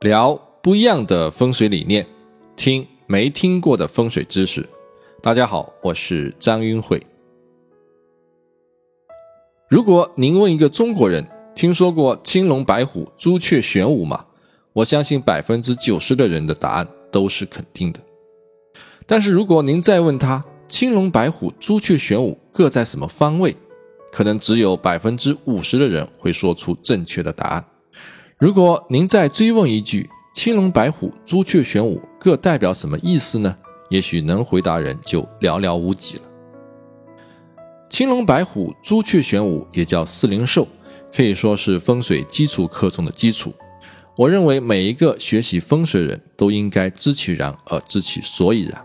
聊不一样的风水理念，听没听过的风水知识。大家好，我是张云慧。如果您问一个中国人，听说过青龙、白虎、朱雀、玄武吗？我相信百分之九十的人的答案都是肯定的。但是如果您再问他，青龙、白虎、朱雀、玄武各在什么方位？可能只有百分之五十的人会说出正确的答案。如果您再追问一句“青龙、白虎、朱雀、玄武各代表什么意思呢？”也许能回答人就寥寥无几了。青龙、白虎、朱雀、玄武也叫四灵兽，可以说是风水基础课中的基础。我认为每一个学习风水人都应该知其然而知其所以然。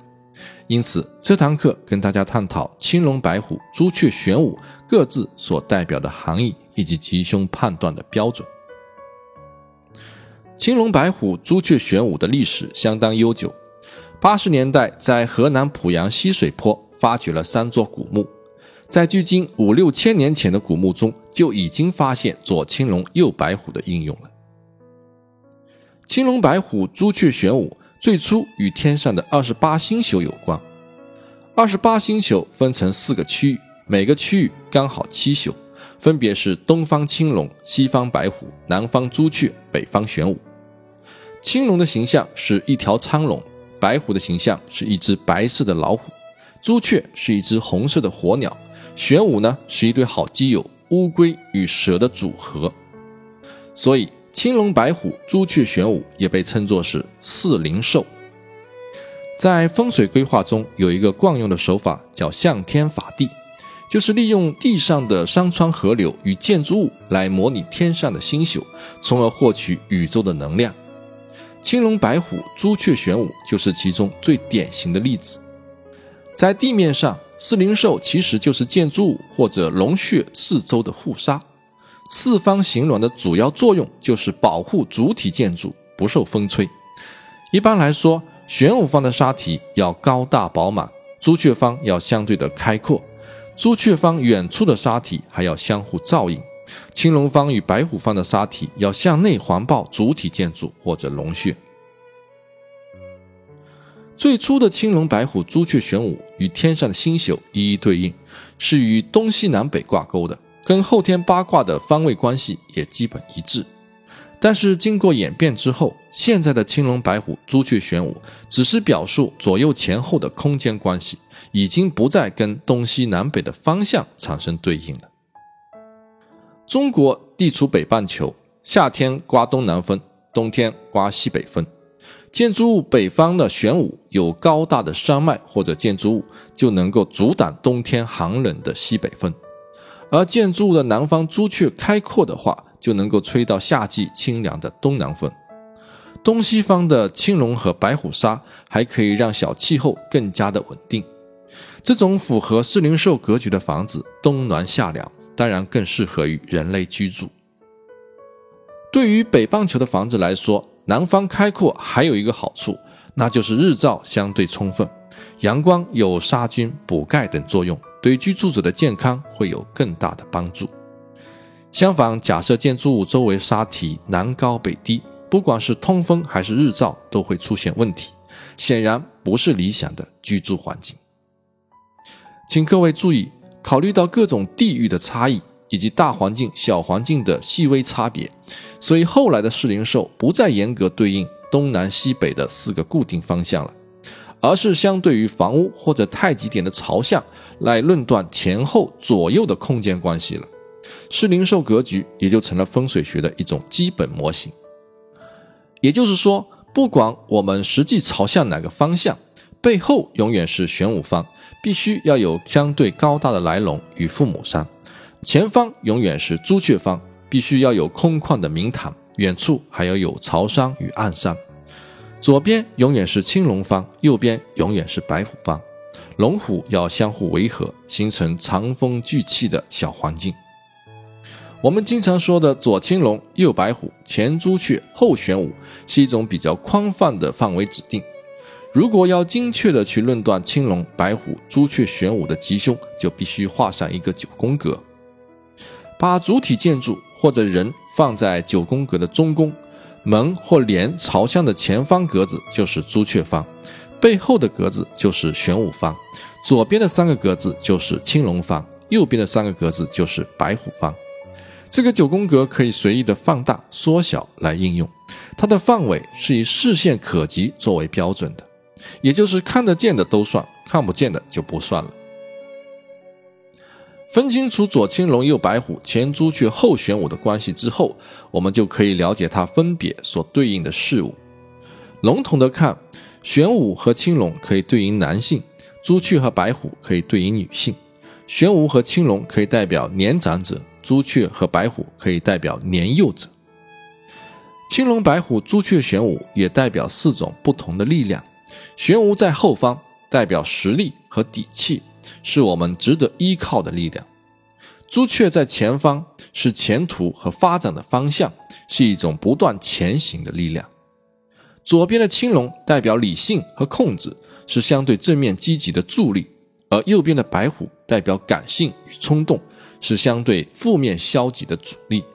因此，这堂课跟大家探讨青龙、白虎、朱雀、玄武各自所代表的含义以及吉凶判断的标准。青龙、白虎、朱雀、玄武的历史相当悠久。八十年代，在河南濮阳西水坡发掘了三座古墓，在距今五六千年前的古墓中，就已经发现左青龙、右白虎的应用了。青龙、白虎、朱雀、玄武。最初与天上的二十八星宿有关。二十八星宿分成四个区域，每个区域刚好七宿，分别是东方青龙、西方白虎、南方朱雀、北方玄武。青龙的形象是一条苍龙，白虎的形象是一只白色的老虎，朱雀是一只红色的火鸟，玄武呢是一对好基友乌龟与蛇的组合。所以。青龙、白虎、朱雀、玄武也被称作是四灵兽。在风水规划中，有一个惯用的手法叫向天法地，就是利用地上的山川河流与建筑物来模拟天上的星宿，从而获取宇宙的能量。青龙、白虎、朱雀、玄武就是其中最典型的例子。在地面上，四灵兽其实就是建筑物或者龙穴四周的护沙。四方形卵的主要作用就是保护主体建筑不受风吹。一般来说，玄武方的沙体要高大饱满，朱雀方要相对的开阔。朱雀方远处的沙体还要相互照应。青龙方与白虎方的沙体要向内环抱主体建筑或者龙穴。最初的青龙、白虎、朱雀、玄武与天上的星宿一一对应，是与东西南北挂钩的。跟后天八卦的方位关系也基本一致，但是经过演变之后，现在的青龙、白虎、朱雀、玄武只是表述左右前后的空间关系，已经不再跟东西南北的方向产生对应了。中国地处北半球，夏天刮东南风，冬天刮西北风。建筑物北方的玄武有高大的山脉或者建筑物，就能够阻挡冬天寒冷的西北风。而建筑物的南方朱雀开阔的话，就能够吹到夏季清凉的东南风。东西方的青龙和白虎沙还可以让小气候更加的稳定。这种符合四灵兽格局的房子，冬暖夏凉，当然更适合于人类居住。对于北半球的房子来说，南方开阔还有一个好处，那就是日照相对充分，阳光有杀菌、补钙等作用。对居住者的健康会有更大的帮助。相反，假设建筑物周围沙体南高北低，不管是通风还是日照都会出现问题，显然不是理想的居住环境。请各位注意，考虑到各种地域的差异以及大环境、小环境的细微差别，所以后来的四灵兽不再严格对应东南西北的四个固定方向了。而是相对于房屋或者太极点的朝向来论断前后左右的空间关系了，是灵兽格局也就成了风水学的一种基本模型。也就是说，不管我们实际朝向哪个方向，背后永远是玄武方，必须要有相对高大的来龙与父母山；前方永远是朱雀方，必须要有空旷的明堂，远处还要有朝山与暗山。左边永远是青龙方，右边永远是白虎方，龙虎要相互维和，形成长风聚气的小环境。我们经常说的左青龙、右白虎、前朱雀、后玄武，是一种比较宽泛的范围指定。如果要精确的去论断青龙、白虎、朱雀、玄武的吉凶，就必须画上一个九宫格，把主体建筑或者人放在九宫格的中宫。门或帘朝向的前方格子就是朱雀方，背后的格子就是玄武方，左边的三个格子就是青龙方，右边的三个格子就是白虎方。这个九宫格可以随意的放大、缩小来应用，它的范围是以视线可及作为标准的，也就是看得见的都算，看不见的就不算了。分清楚左青龙、右白虎、前朱雀、后玄武的关系之后，我们就可以了解它分别所对应的事物。笼统的看，玄武和青龙可以对应男性，朱雀和白虎可以对应女性。玄武和青龙可以代表年长者。朱雀和白虎可以代表年幼者，青龙、白虎、朱雀、玄武也代表四种不同的力量。玄武在后方，代表实力和底气，是我们值得依靠的力量；朱雀在前方，是前途和发展的方向，是一种不断前行的力量。左边的青龙代表理性和控制，是相对正面积极的助力；而右边的白虎代表感性与冲动。是相对负面消极的阻力。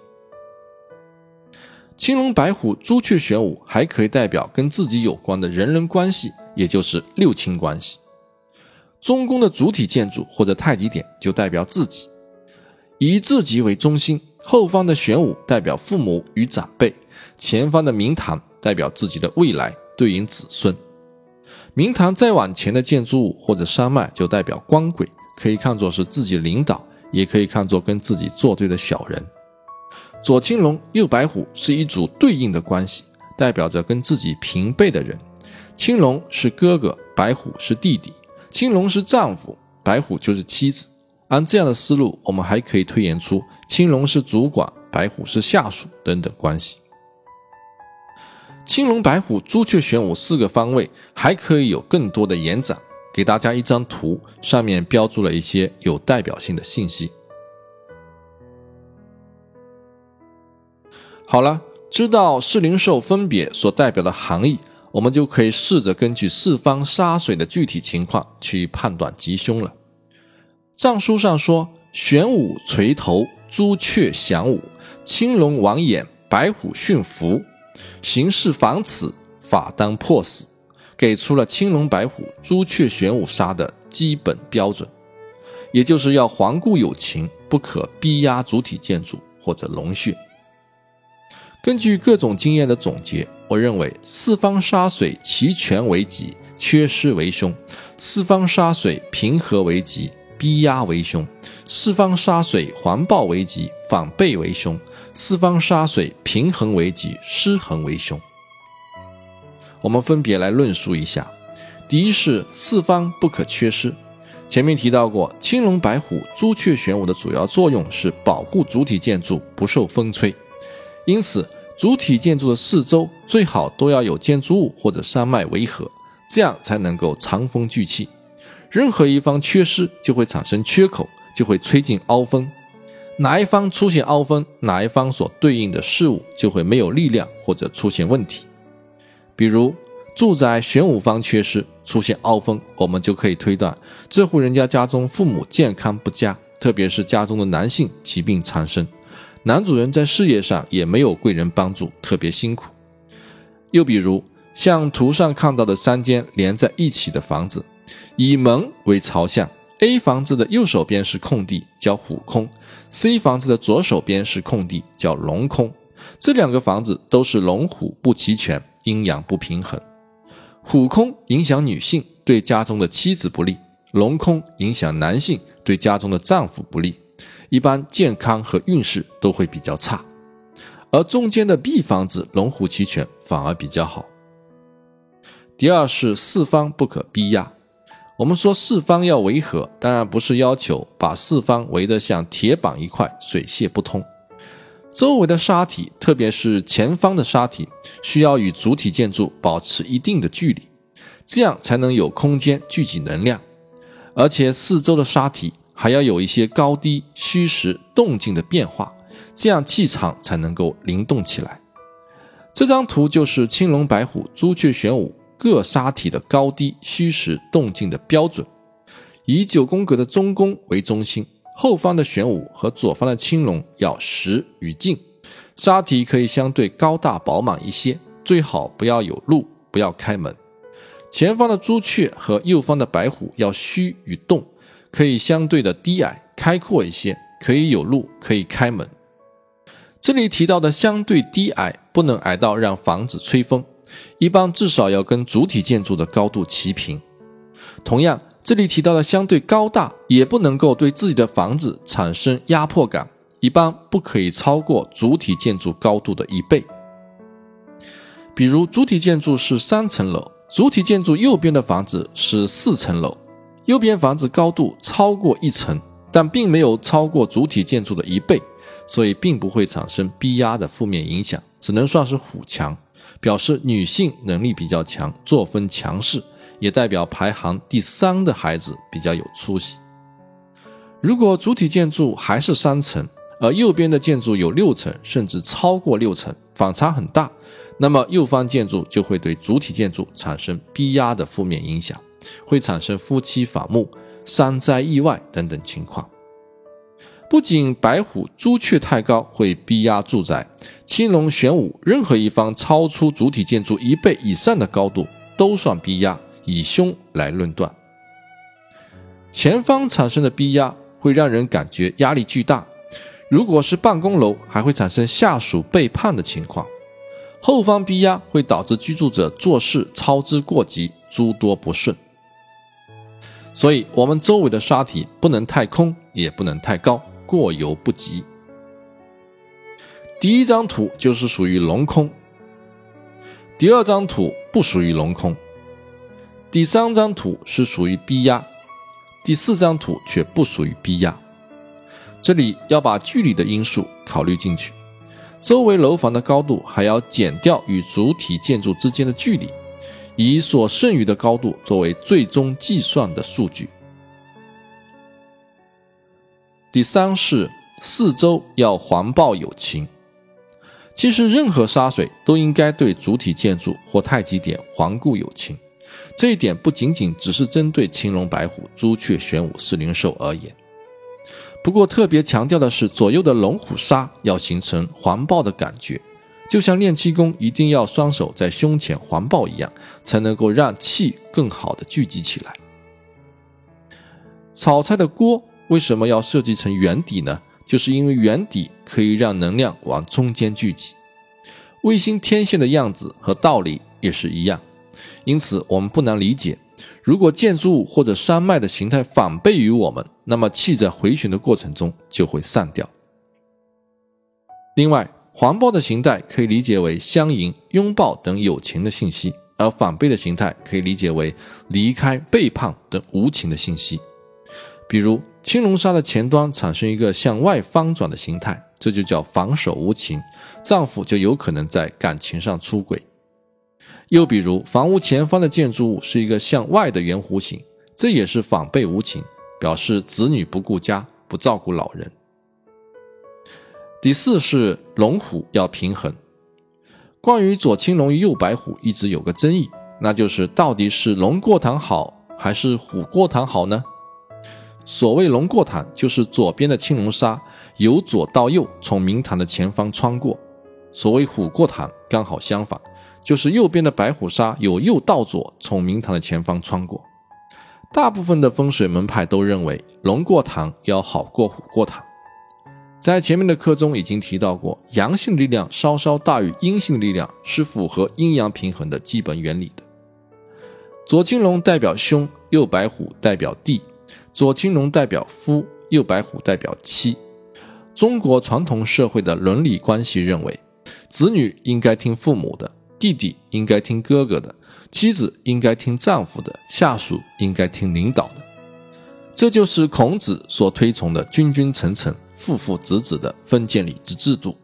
青龙、白虎、朱雀、玄武还可以代表跟自己有关的人人关系，也就是六亲关系。中宫的主体建筑或者太极点就代表自己，以自己为中心。后方的玄武代表父母与长辈，前方的明堂代表自己的未来，对应子孙。明堂再往前的建筑物或者山脉就代表官鬼，可以看作是自己领导。也可以看作跟自己作对的小人。左青龙，右白虎是一组对应的关系，代表着跟自己平辈的人。青龙是哥哥，白虎是弟弟。青龙是丈夫，白虎就是妻子。按这样的思路，我们还可以推演出青龙是主管，白虎是下属等等关系。青龙、白虎、朱雀、玄武四个方位还可以有更多的延展。给大家一张图，上面标注了一些有代表性的信息。好了，知道四灵兽分别所代表的含义，我们就可以试着根据四方杀水的具体情况去判断吉凶了。藏书上说：玄武垂头，朱雀翔舞，青龙王眼，白虎驯服，行事防此，法当破死。给出了青龙、白虎、朱雀、玄武杀的基本标准，也就是要环顾有情，不可逼压主体建筑或者龙穴。根据各种经验的总结，我认为四方杀水齐全为吉，缺失为凶；四方杀水平和为吉，逼压为凶；四方杀水环抱为吉，反背为凶；四方沙水平衡为吉，失衡为凶。我们分别来论述一下。第一是四方不可缺失。前面提到过，青龙、白虎、朱雀、玄武的主要作用是保护主体建筑不受风吹，因此主体建筑的四周最好都要有建筑物或者山脉围合，这样才能够藏风聚气。任何一方缺失，就会产生缺口，就会吹进凹风。哪一方出现凹峰，哪一方所对应的事物就会没有力量或者出现问题。比如住宅玄武方缺失，出现凹峰，我们就可以推断这户人家家中父母健康不佳，特别是家中的男性疾病缠身，男主人在事业上也没有贵人帮助，特别辛苦。又比如像图上看到的三间连在一起的房子，以门为朝向，A 房子的右手边是空地，叫虎空；C 房子的左手边是空地，叫龙空。这两个房子都是龙虎不齐全。阴阳不平衡，虎空影响女性，对家中的妻子不利；龙空影响男性，对家中的丈夫不利。一般健康和运势都会比较差。而中间的 B 房子龙虎齐全，反而比较好。第二是四方不可逼压。我们说四方要围合，当然不是要求把四方围得像铁板一块，水泄不通。周围的沙体，特别是前方的沙体，需要与主体建筑保持一定的距离，这样才能有空间聚集能量。而且四周的沙体还要有一些高低、虚实、动静的变化，这样气场才能够灵动起来。这张图就是青龙、白虎、朱雀、玄武各沙体的高低、虚实、动静的标准，以九宫格的中宫为中心。后方的玄武和左方的青龙要实与静，沙体可以相对高大饱满一些，最好不要有路，不要开门。前方的朱雀和右方的白虎要虚与动，可以相对的低矮开阔一些，可以有路，可以开门。这里提到的相对低矮，不能矮到让房子吹风，一般至少要跟主体建筑的高度齐平。同样，这里提到的相对高大，也不能够对自己的房子产生压迫感，一般不可以超过主体建筑高度的一倍。比如，主体建筑是三层楼，主体建筑右边的房子是四层楼，右边房子高度超过一层，但并没有超过主体建筑的一倍。所以并不会产生逼压的负面影响，只能算是虎墙，表示女性能力比较强，作风强势，也代表排行第三的孩子比较有出息。如果主体建筑还是三层，而右边的建筑有六层，甚至超过六层，反差很大，那么右方建筑就会对主体建筑产生逼压的负面影响，会产生夫妻反目、山灾意外等等情况。不仅白虎、朱雀太高会逼压住宅，青龙、玄武任何一方超出主体建筑一倍以上的高度都算逼压。以凶来论断，前方产生的逼压会让人感觉压力巨大。如果是办公楼，还会产生下属背叛的情况。后方逼压会导致居住者做事操之过急，诸多不顺。所以，我们周围的沙体不能太空，也不能太高。过犹不及。第一张图就是属于龙空，第二张图不属于龙空，第三张图是属于逼压，第四张图却不属于逼压。这里要把距离的因素考虑进去，周围楼房的高度还要减掉与主体建筑之间的距离，以所剩余的高度作为最终计算的数据。第三是四周要环抱有情。其实任何沙水都应该对主体建筑或太极点环顾有情。这一点不仅仅只是针对青龙、白虎、朱雀、玄武四灵兽而言。不过特别强调的是，左右的龙虎沙要形成环抱的感觉，就像练气功一定要双手在胸前环抱一样，才能够让气更好的聚集起来。炒菜的锅。为什么要设计成圆底呢？就是因为圆底可以让能量往中间聚集。卫星天线的样子和道理也是一样，因此我们不难理解，如果建筑物或者山脉的形态反背于我们，那么气在回旋的过程中就会散掉。另外，环抱的形态可以理解为相迎、拥抱等有情的信息，而反背的形态可以理解为离开、背叛等无情的信息，比如。青龙沙的前端产生一个向外翻转的形态，这就叫防守无情，丈夫就有可能在感情上出轨。又比如，房屋前方的建筑物是一个向外的圆弧形，这也是反背无情，表示子女不顾家，不照顾老人。第四是龙虎要平衡。关于左青龙与右白虎，一直有个争议，那就是到底是龙过堂好还是虎过堂好呢？所谓龙过潭，就是左边的青龙沙由左到右从明堂的前方穿过；所谓虎过潭，刚好相反，就是右边的白虎沙由右到左从明堂的前方穿过。大部分的风水门派都认为龙过潭要好过虎过潭。在前面的课中已经提到过，阳性力量稍稍大于阴性力量是符合阴阳平衡的基本原理的。左青龙代表凶，右白虎代表地。左青龙代表夫，右白虎代表妻。中国传统社会的伦理关系认为，子女应该听父母的，弟弟应该听哥哥的，妻子应该听丈夫的，下属应该听领导的。这就是孔子所推崇的君君臣臣、父父子子的封建礼制制度。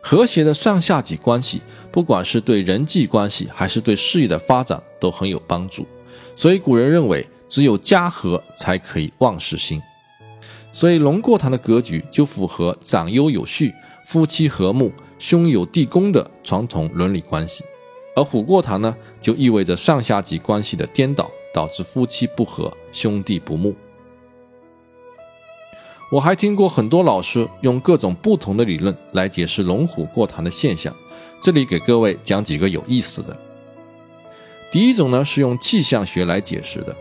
和谐的上下级关系，不管是对人际关系还是对事业的发展都很有帮助。所以古人认为。只有家和才可以万事兴，所以龙过堂的格局就符合长幼有序、夫妻和睦、兄友弟恭的传统伦理关系；而虎过堂呢，就意味着上下级关系的颠倒，导致夫妻不和、兄弟不睦。我还听过很多老师用各种不同的理论来解释龙虎过堂的现象，这里给各位讲几个有意思的。第一种呢是用气象学来解释的。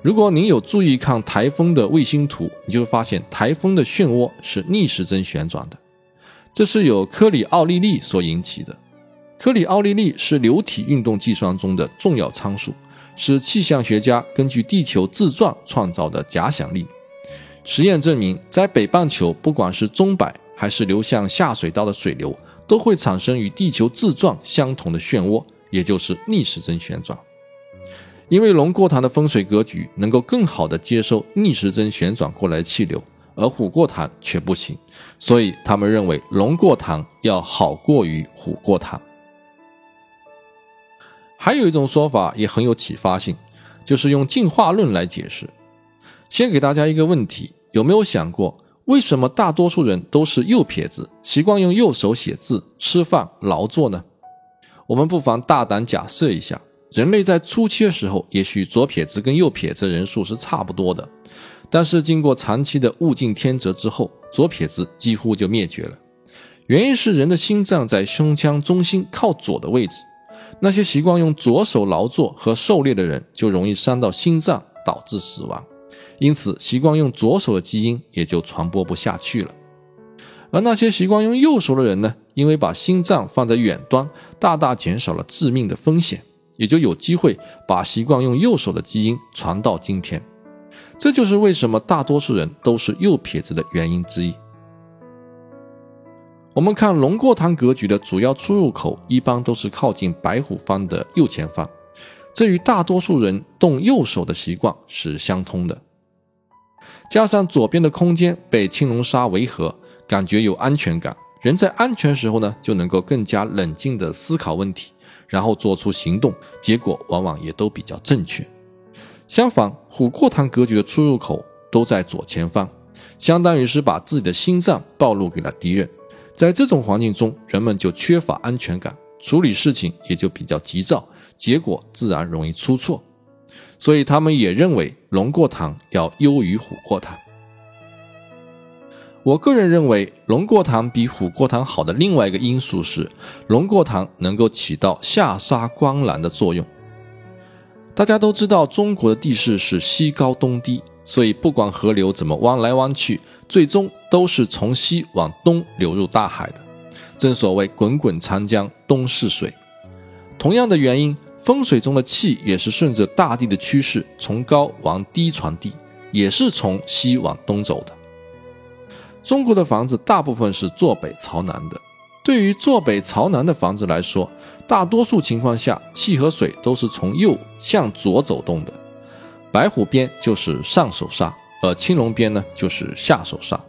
如果您有注意看台风的卫星图，你就会发现台风的漩涡是逆时针旋转的，这是由科里奥利力所引起的。科里奥利力是流体运动计算中的重要参数，是气象学家根据地球自转创造的假想力。实验证明，在北半球，不管是钟摆还是流向下水道的水流，都会产生与地球自转相同的漩涡，也就是逆时针旋转。因为龙过塘的风水格局能够更好地接收逆时针旋转过来的气流，而虎过塘却不行，所以他们认为龙过塘要好过于虎过塘。还有一种说法也很有启发性，就是用进化论来解释。先给大家一个问题：有没有想过，为什么大多数人都是右撇子，习惯用右手写字、吃饭、劳作呢？我们不妨大胆假设一下。人类在初期的时候，也许左撇子跟右撇子人数是差不多的，但是经过长期的物竞天择之后，左撇子几乎就灭绝了。原因是人的心脏在胸腔中心靠左的位置，那些习惯用左手劳作和狩猎的人就容易伤到心脏，导致死亡。因此，习惯用左手的基因也就传播不下去了。而那些习惯用右手的人呢？因为把心脏放在远端，大大减少了致命的风险。也就有机会把习惯用右手的基因传到今天，这就是为什么大多数人都是右撇子的原因之一。我们看龙过堂格局的主要出入口一般都是靠近白虎方的右前方，这与大多数人动右手的习惯是相通的。加上左边的空间被青龙沙围合，感觉有安全感，人在安全时候呢就能够更加冷静地思考问题。然后做出行动，结果往往也都比较正确。相反，虎过堂格局的出入口都在左前方，相当于是把自己的心脏暴露给了敌人。在这种环境中，人们就缺乏安全感，处理事情也就比较急躁，结果自然容易出错。所以他们也认为龙过堂要优于虎过堂。我个人认为，龙过塘比虎过塘好的另外一个因素是，龙过塘能够起到下杀光澜的作用。大家都知道，中国的地势是西高东低，所以不管河流怎么弯来弯去，最终都是从西往东流入大海的。正所谓“滚滚长江东逝水”。同样的原因，风水中的气也是顺着大地的趋势，从高往低传递，也是从西往东走的。中国的房子大部分是坐北朝南的。对于坐北朝南的房子来说，大多数情况下，气和水都是从右向左走动的。白虎边就是上手杀，而青龙边呢就是下手杀。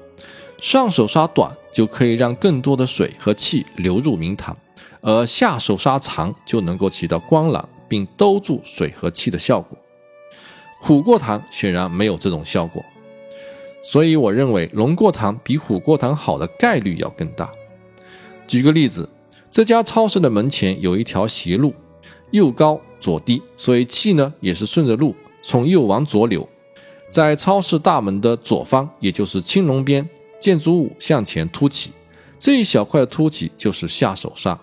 上手杀短就可以让更多的水和气流入明堂，而下手杀长就能够起到光朗并兜住水和气的效果。虎过堂显然没有这种效果。所以我认为龙过堂比虎过堂好的概率要更大。举个例子，这家超市的门前有一条斜路，右高左低，所以气呢也是顺着路从右往左流。在超市大门的左方，也就是青龙边，建筑物向前凸起，这一小块凸起就是下手杀。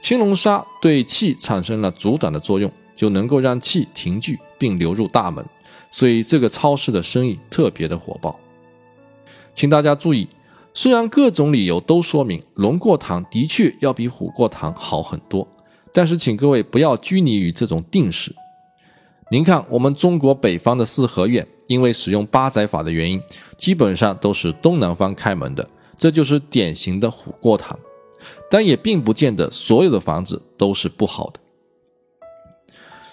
青龙沙对气产生了阻挡的作用，就能够让气停聚并流入大门，所以这个超市的生意特别的火爆。请大家注意，虽然各种理由都说明龙过堂的确要比虎过堂好很多，但是请各位不要拘泥于这种定式。您看，我们中国北方的四合院，因为使用八宅法的原因，基本上都是东南方开门的，这就是典型的虎过堂。但也并不见得所有的房子都是不好的。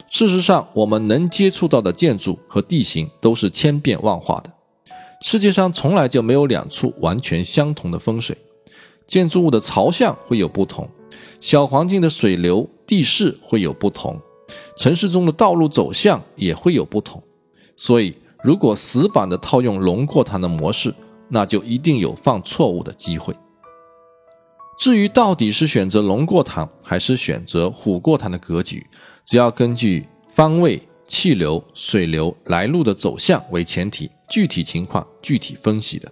事实上，我们能接触到的建筑和地形都是千变万化的。世界上从来就没有两处完全相同的风水，建筑物的朝向会有不同，小环境的水流、地势会有不同，城市中的道路走向也会有不同。所以，如果死板的套用龙过塘的模式，那就一定有犯错误的机会。至于到底是选择龙过塘还是选择虎过塘的格局，只要根据方位。气流、水流来路的走向为前提，具体情况具体分析的。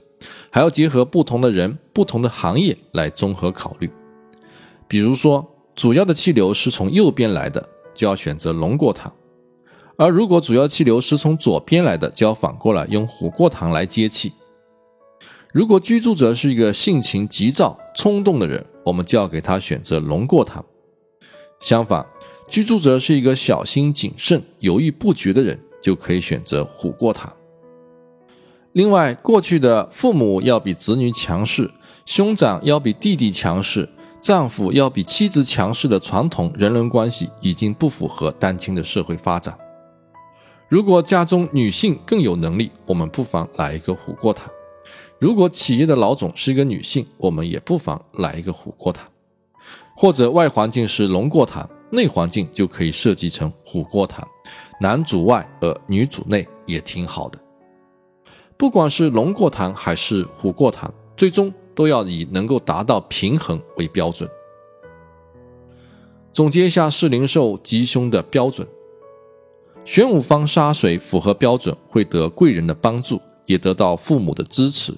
还要结合不同的人、不同的行业来综合考虑。比如说，主要的气流是从右边来的，就要选择龙过堂；而如果主要气流是从左边来的，就要反过来用虎过堂来接气。如果居住者是一个性情急躁、冲动的人，我们就要给他选择龙过堂。相反，居住者是一个小心谨慎、犹豫不决的人，就可以选择虎过堂。另外，过去的父母要比子女强势，兄长要比弟弟强势，丈夫要比妻子强势的传统人伦关系，已经不符合当今的社会发展。如果家中女性更有能力，我们不妨来一个虎过堂。如果企业的老总是一个女性，我们也不妨来一个虎过堂，或者外环境是龙过堂，内环境就可以设计成虎过堂，男主外而女主内也挺好的。不管是龙过堂还是虎过堂，最终都要以能够达到平衡为标准。总结一下四灵兽吉凶的标准：玄武方杀水符合标准，会得贵人的帮助，也得到父母的支持。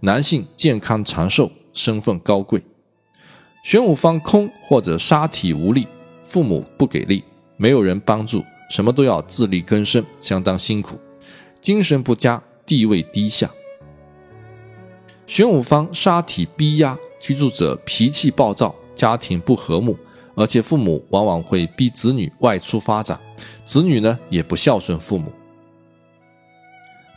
男性健康长寿，身份高贵；玄武方空或者杀体无力，父母不给力，没有人帮助，什么都要自力更生，相当辛苦，精神不佳，地位低下。玄武方杀体逼压，居住者脾气暴躁，家庭不和睦，而且父母往往会逼子女外出发展，子女呢也不孝顺父母。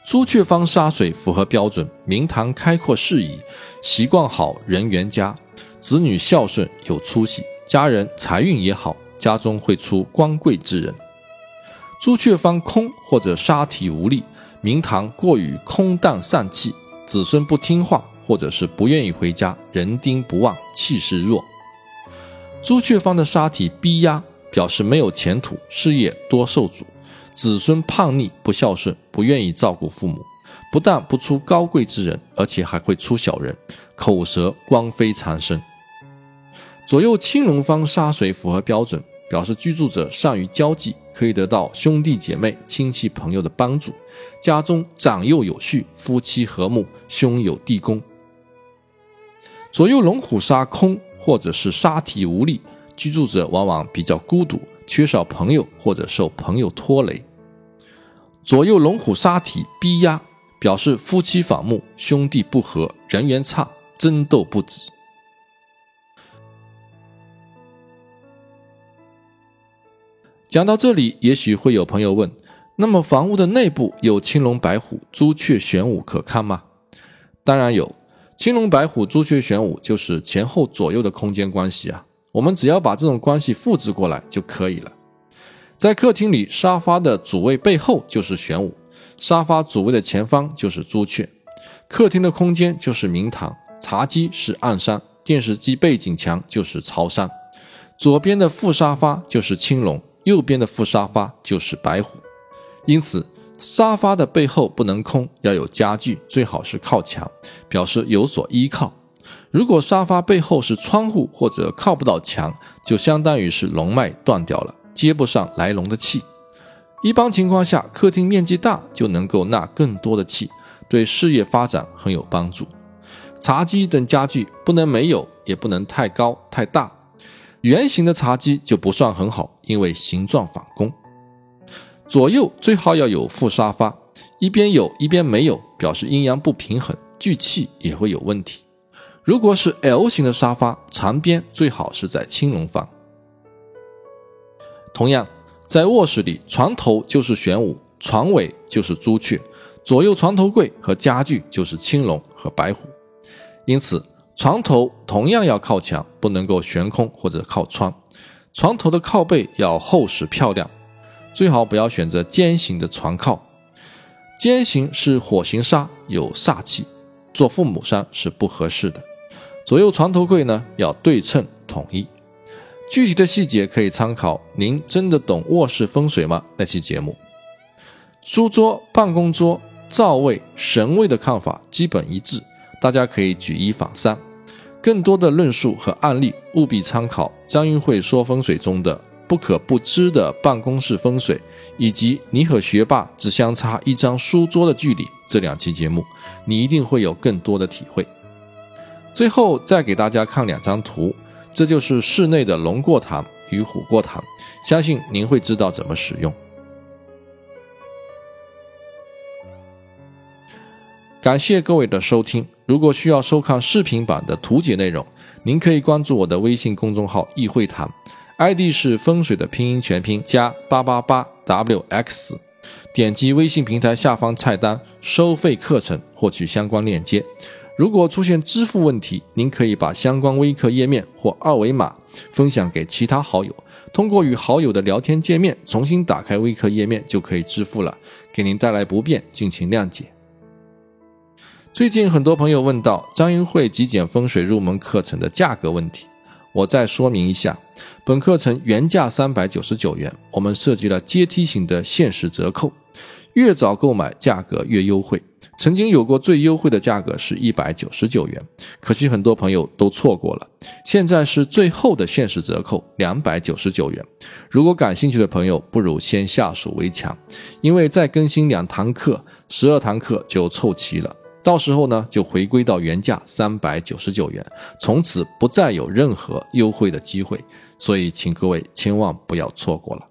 朱雀方杀水符合标准，明堂开阔适宜，习惯好，人缘佳，子女孝顺有出息，家人财运也好，家中会出光贵之人。朱雀方空或者杀体无力，明堂过于空荡散气，子孙不听话，或者是不愿意回家，人丁不旺，气势弱。朱雀方的杀体逼压，表示没有前途，事业多受阻。子孙叛逆不孝顺，不愿意照顾父母，不但不出高贵之人，而且还会出小人，口舌光飞残生。左右青龙方杀水符合标准，表示居住者善于交际，可以得到兄弟姐妹、亲戚朋友的帮助，家中长幼有序，夫妻和睦，兄友弟恭。左右龙虎杀空或者是杀体无力，居住者往往比较孤独。缺少朋友或者受朋友拖累，左右龙虎杀体逼压，表示夫妻反目、兄弟不和、人缘差、争斗不止。讲到这里，也许会有朋友问：那么房屋的内部有青龙白虎、朱雀玄武可看吗？当然有，青龙白虎、朱雀玄武就是前后左右的空间关系啊。我们只要把这种关系复制过来就可以了。在客厅里，沙发的主位背后就是玄武，沙发主位的前方就是朱雀，客厅的空间就是明堂，茶几是暗山，电视机背景墙就是朝山。左边的副沙发就是青龙，右边的副沙发就是白虎。因此，沙发的背后不能空，要有家具，最好是靠墙，表示有所依靠。如果沙发背后是窗户或者靠不到墙，就相当于是龙脉断掉了，接不上来龙的气。一般情况下，客厅面积大就能够纳更多的气，对事业发展很有帮助。茶几等家具不能没有，也不能太高太大。圆形的茶几就不算很好，因为形状反攻。左右最好要有副沙发，一边有一边没有，表示阴阳不平衡，聚气也会有问题。如果是 L 型的沙发，长边最好是在青龙方。同样，在卧室里，床头就是玄武，床尾就是朱雀，左右床头柜和家具就是青龙和白虎。因此，床头同样要靠墙，不能够悬空或者靠窗。床头的靠背要厚实漂亮，最好不要选择尖形的床靠，尖形是火形沙，有煞气，做父母山是不合适的。左右床头柜呢要对称统一，具体的细节可以参考《您真的懂卧室风水吗》那期节目。书桌、办公桌、灶位、神位的看法基本一致，大家可以举一反三。更多的论述和案例，务必参考张云慧说风水中的不可不知的办公室风水，以及你和学霸只相差一张书桌的距离这两期节目，你一定会有更多的体会。最后再给大家看两张图，这就是室内的龙过堂与虎过堂，相信您会知道怎么使用。感谢各位的收听。如果需要收看视频版的图解内容，您可以关注我的微信公众号“易会谈 ”，ID 是风水的拼音全拼加八八八 wx，点击微信平台下方菜单“收费课程”获取相关链接。如果出现支付问题，您可以把相关微课页面或二维码分享给其他好友，通过与好友的聊天界面重新打开微课页面就可以支付了，给您带来不便，敬请谅解。最近很多朋友问到张云慧极简风水入门课程的价格问题，我再说明一下，本课程原价三百九十九元，我们设计了阶梯型的限时折扣，越早购买价格越优惠。曾经有过最优惠的价格是一百九十九元，可惜很多朋友都错过了。现在是最后的限时折扣，两百九十九元。如果感兴趣的朋友，不如先下手为强，因为再更新两堂课，十二堂课就凑齐了。到时候呢，就回归到原价三百九十九元，从此不再有任何优惠的机会，所以请各位千万不要错过了。